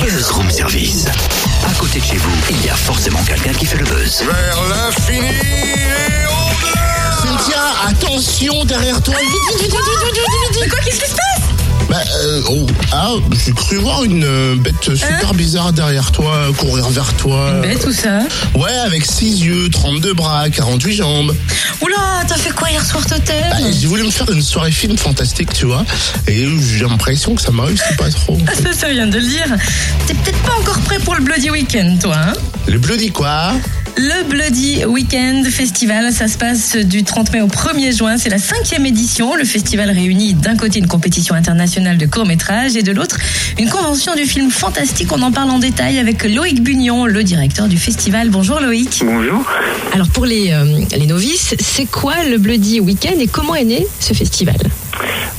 Buzz Room Service. À côté de chez vous, il y a forcément quelqu'un qui fait le buzz. Vers l'infini et au-delà Cynthia, attention derrière toi. Vite, vite, vite, vite, vite, vite, vite. Quoi, qu'est-ce qui se passe? Bah, euh, oh, ah, j'ai cru voir une euh, bête super bizarre derrière toi, euh, courir vers toi. Hein Bête ou ça Ouais, avec 6 yeux, 32 bras, 48 jambes. Oula, t'as fait quoi hier soir, Totem Bah, j'ai voulu me faire une soirée film fantastique, tu vois. Et j'ai l'impression que ça m'a réussi pas trop. Ah, ça, ça vient de le dire. T'es peut-être pas encore prêt pour le Bloody Weekend, toi, hein Le bloody quoi? Le Bloody Weekend Festival, ça se passe du 30 mai au 1er juin. C'est la cinquième édition. Le festival réunit d'un côté une compétition internationale de court-métrage et de l'autre une convention du film fantastique. On en parle en détail avec Loïc Bugnon, le directeur du festival. Bonjour Loïc. Bonjour. Alors pour les, euh, les novices, c'est quoi le Bloody Weekend et comment est né ce festival?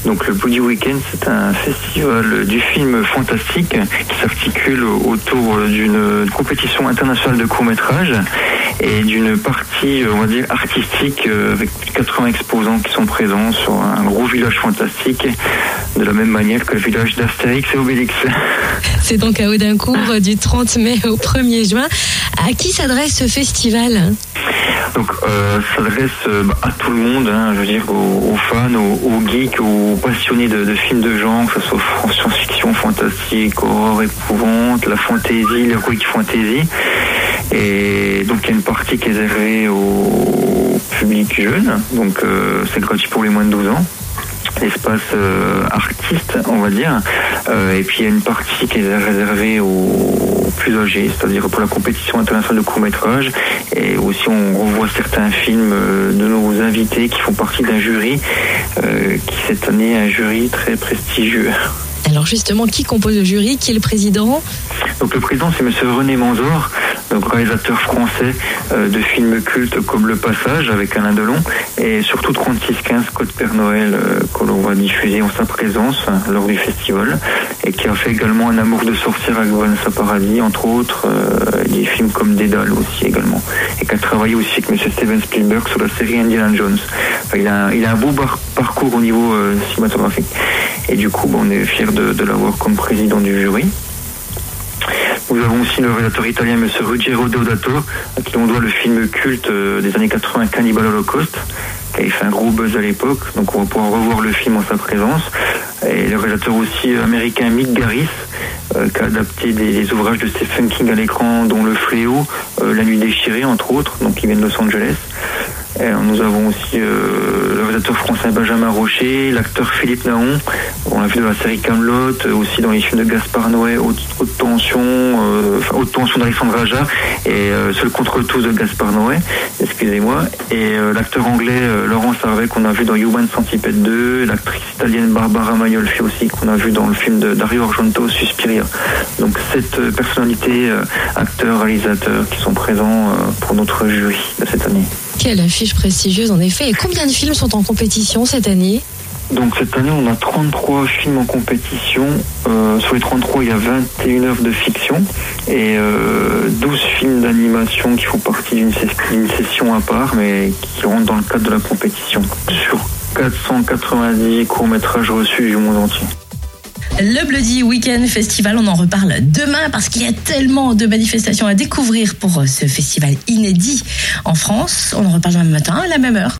Donc le Bloody Weekend, c'est un festival du film fantastique qui s'articule autour d'une compétition internationale de court-métrage et d'une partie, on va dire, artistique euh, avec 80 exposants qui sont présents sur un gros village fantastique de la même manière que le village d'Astérix et Obélix. C'est donc à Audincourt du 30 mai au 1er juin. À qui s'adresse ce festival? Donc euh, s'adresse euh, à tout le monde, hein, je veux dire aux, fans, aux, geeks, aux passionnés de, films de genre, que ce soit en science-fiction, fantastique, horreur, épouvante, la fantasy, l'heroic fantasy. Et donc il y a une partie qui est réservée au public jeune, donc euh, c'est gratuit pour les moins de 12 ans espace euh, artiste, on va dire. Euh, et puis il y a une partie qui est réservée aux plus âgés, c'est-à-dire pour la compétition internationale de court-métrage. Et aussi on revoit certains films euh, de nos invités qui font partie d'un jury, euh, qui cette année est un jury très prestigieux. Alors justement, qui compose le jury? Qui est le président? Donc le président c'est Monsieur René Manzor, donc réalisateur français euh, de films cultes comme Le Passage avec Alain Delon et surtout 3615 Code Père Noël euh, que l'on va diffuser en sa présence hein, lors du festival et qui a fait également Un amour de sorcière avec Vanessa Paradis entre autres euh, des films comme Dédale aussi également et qui a travaillé aussi avec Monsieur Steven Spielberg sur la série Indiana Jones. Il, a, il a un beau parcours au niveau euh, cinématographique et du coup on est fiers de, de l'avoir comme président du jury. Nous avons aussi le réalisateur italien M. Ruggero Deodato, à qui on doit le film culte euh, des années 80 Cannibal Holocaust, qui avait fait un gros buzz à l'époque, donc on va pouvoir revoir le film en sa présence. Et le réalisateur aussi euh, américain Mick Garris, euh, qui a adapté des, ouvrages de Stephen King à l'écran, dont Le Fléau, La Nuit déchirée, entre autres, donc qui vient de Los Angeles. Et nous avons aussi euh, le réalisateur français Benjamin Rocher, l'acteur Philippe Naon, on l'a vu dans la série Camelot, euh, aussi dans les films de Gaspard Noé, Haute, Tension, euh, enfin, Haute Tension d'Alexandre Aja et euh, Seul contre tous de Gaspard Noé, excusez-moi, et euh, l'acteur anglais euh, Laurence Harvey qu'on a vu dans Human Centipede 2, l'actrice italienne Barbara Magnolfi aussi qu'on a vu dans le film de Dario Argento Suspiria. Donc sept euh, personnalités, euh, acteurs, réalisateurs qui sont présents euh, pour notre jury de cette année. Quelle affiche prestigieuse en effet. Et combien de films sont en compétition cette année? Donc cette année, on a 33 films en compétition. Euh, sur les 33, il y a 21 œuvres de fiction et euh, 12 films d'animation qui font partie d'une session à part, mais qui rentrent dans le cadre de la compétition. Sur 490 courts-métrages reçus du monde entier. Le Bloody Weekend Festival, on en reparle demain parce qu'il y a tellement de manifestations à découvrir pour ce festival inédit en France. On en reparle demain matin à la même heure.